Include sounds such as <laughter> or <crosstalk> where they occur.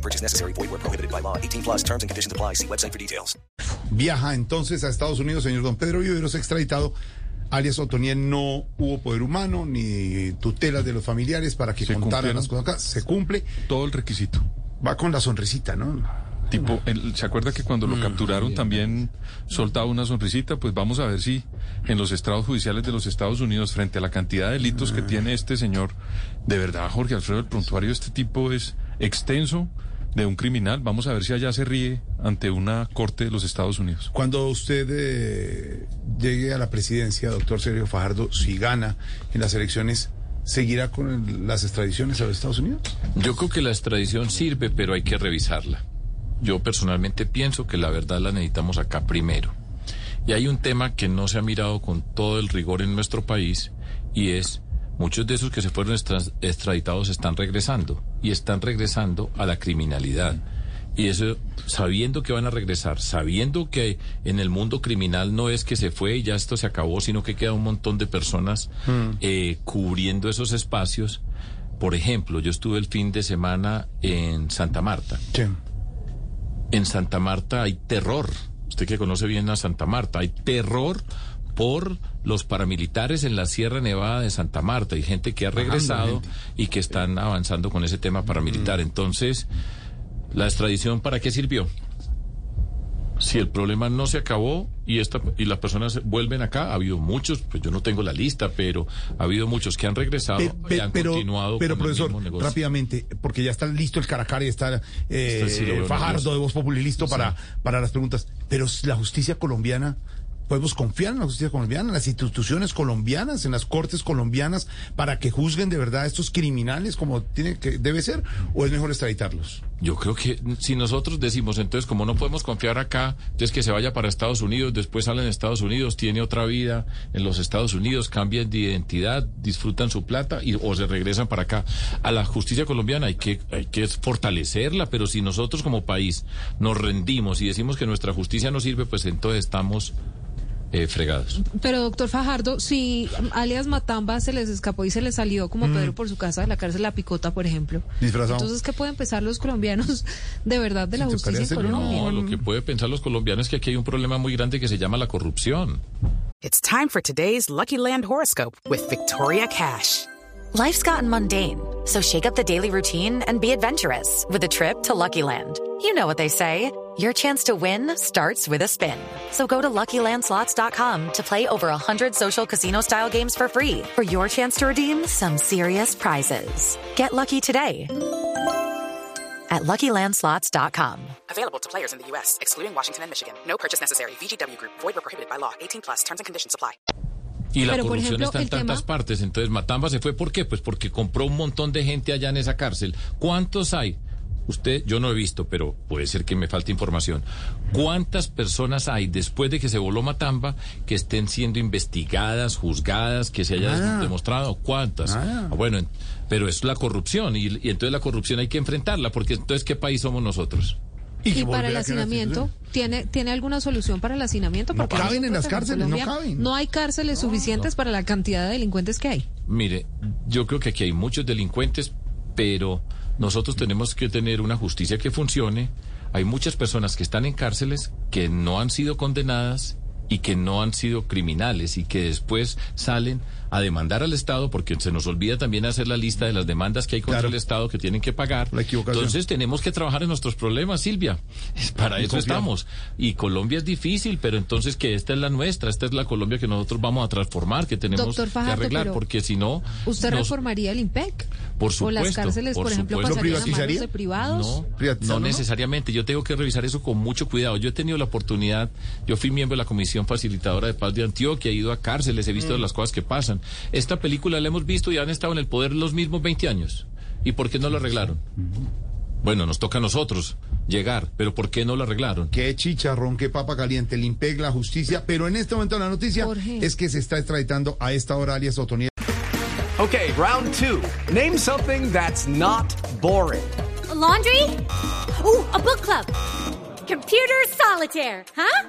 No purchase necessary. Void where prohibited by law. 18 plus terms and conditions apply. See website for details. Viaja entonces a Estados Unidos, señor don Pedro Viveros, extraditado. Alias Otoniel no hubo poder humano ni tutelas de los familiares para que Se contaran las cosas acá. Se cumple. todo el requisito. Va con la sonrisita, ¿no? Tipo, el- ¿se acuerda que cuando lo Mm, capturaron también soltaba una sonrisita? Pues vamos a ver si en los estrados judiciales de los Estados Unidos, frente a la cantidad de delitos Mm. que tiene este señor, de verdad, Jorge Alfredo, el prontuario de este tipo es extenso de un criminal. Vamos a ver si allá se ríe ante una corte de los Estados Unidos. Cuando usted eh, llegue a la presidencia, doctor Sergio Fajardo, si gana en las elecciones, ¿seguirá con el- las extradiciones a los Estados Unidos? Yo creo que la extradición sirve, pero hay que revisarla. Yo personalmente pienso que la verdad la necesitamos acá primero. Y hay un tema que no se ha mirado con todo el rigor en nuestro país y es muchos de esos que se fueron extra- extraditados están regresando y están regresando a la criminalidad. Y eso sabiendo que van a regresar, sabiendo que en el mundo criminal no es que se fue y ya esto se acabó, sino que queda un montón de personas eh, cubriendo esos espacios. Por ejemplo, yo estuve el fin de semana en Santa Marta. Sí. En Santa Marta hay terror. Usted que conoce bien a Santa Marta, hay terror por los paramilitares en la Sierra Nevada de Santa Marta. Hay gente que ha regresado y que están avanzando con ese tema paramilitar. Entonces, ¿la extradición para qué sirvió? Si el problema no se acabó y esta y las personas vuelven acá, ha habido muchos, pues yo no tengo la lista, pero ha habido muchos que han regresado Pe- pe- y han pero, continuado pero con profesor, el mismo negocio. rápidamente, porque ya está listo el Caracar y está eh, Este sí Fajardo nervioso. de Voz Populi listo para, para las preguntas. Pero la justicia colombiana, ¿podemos confiar en la justicia colombiana, en las instituciones colombianas, en las cortes colombianas, para que juzguen de verdad a estos criminales como tiene que debe ser? ¿O es mejor extraditarlos? Yo creo que si nosotros decimos, entonces, como no podemos confiar acá, entonces que se vaya para Estados Unidos, después sale en Estados Unidos, tiene otra vida en los Estados Unidos, cambian de identidad, disfrutan su plata y, o se regresan para acá. A la justicia colombiana hay que, hay que fortalecerla, pero si nosotros como país nos rendimos y decimos que nuestra justicia no sirve, pues entonces estamos eh, fregados. Pero doctor Fajardo, si alias Matamba se les escapó y se les salió como Pedro por su casa de la cárcel La Picota, por ejemplo. Disfrazado. Entonces, ¿qué pueden pensar los colombianos <laughs> de verdad de la justicia en Colombia? No, lo que puede pensar los colombianos es que aquí hay un problema muy grande que se llama la corrupción. It's time for today's Lucky Land horoscope with Victoria Cash. Life's gotten mundane, so shake up the daily routine and be adventurous with a trip to Lucky Land. You know what they say. Your chance to win starts with a spin. So go to LuckyLandSlots.com to play over 100 social casino-style games for free for your chance to redeem some serious prizes. Get lucky today at LuckyLandSlots.com. Available to players in the U.S., excluding Washington and Michigan. No purchase necessary. VGW Group, void or prohibited by law. 18 plus terms and conditions apply. Y la Pero, por corrupción ejemplo, está en tantas tema- partes. Entonces, Matamba se fue, ¿por qué? Pues porque compró un montón de gente allá en esa cárcel. ¿Cuántos hay? Usted, yo no he visto, pero puede ser que me falte información. ¿Cuántas personas hay después de que se voló Matamba que estén siendo investigadas, juzgadas, que se haya Ah. demostrado? ¿Cuántas? Ah. Bueno, en- pero es la corrupción y, y entonces la corrupción hay que enfrentarla porque entonces ¿qué país somos nosotros? Y para el hacinamiento. ¿tiene, ¿tiene alguna solución para el hacinamiento? No caben en las cárceles, no caben. No hay cárceles suficientes para la cantidad de delincuentes que hay. Mire, yo creo que aquí hay muchos delincuentes, pero nosotros tenemos que tener una justicia que funcione. Hay muchas personas que están en cárceles que no han sido condenadas y que no han sido criminales y que después salen a demandar al Estado porque se nos olvida también hacer la lista de las demandas que hay contra Claro. el Estado que tienen que pagar. La equivocación. Entonces tenemos que trabajar en nuestros problemas, Silvia. <laughs> Para Y eso confiar. estamos. Y Colombia es difícil, pero entonces que esta es la nuestra, esta es la Colombia que nosotros vamos a transformar, que tenemos que arreglar, porque si no... ¿Usted nos- reformaría el IMPEC? Por ¿O las supuesto, cárceles, por, por ejemplo, supuesto. pasarían ¿Lo a manos privatizaría? de privados? No, no ¿no? necesariamente. Yo tengo que revisar eso con mucho cuidado. Yo he tenido la oportunidad, yo fui miembro de la Comisión Facilitadora de Paz de Antioquia, he ido a cárceles, he visto las cosas que pasan. Esta película la hemos visto y han estado en el poder los mismos 20 años. ¿Y por qué no lo arreglaron? Bueno, nos toca a nosotros llegar, pero ¿por qué no lo arreglaron? Qué chicharrón, qué papa caliente, el IMPEC, la justicia, pero en este momento la noticia Jorge. es que se está extraditando a esta hora alias Otoniel. Okay, round two. Name something that's not boring. laundry? Ooh, a book club. Computer solitaire, huh?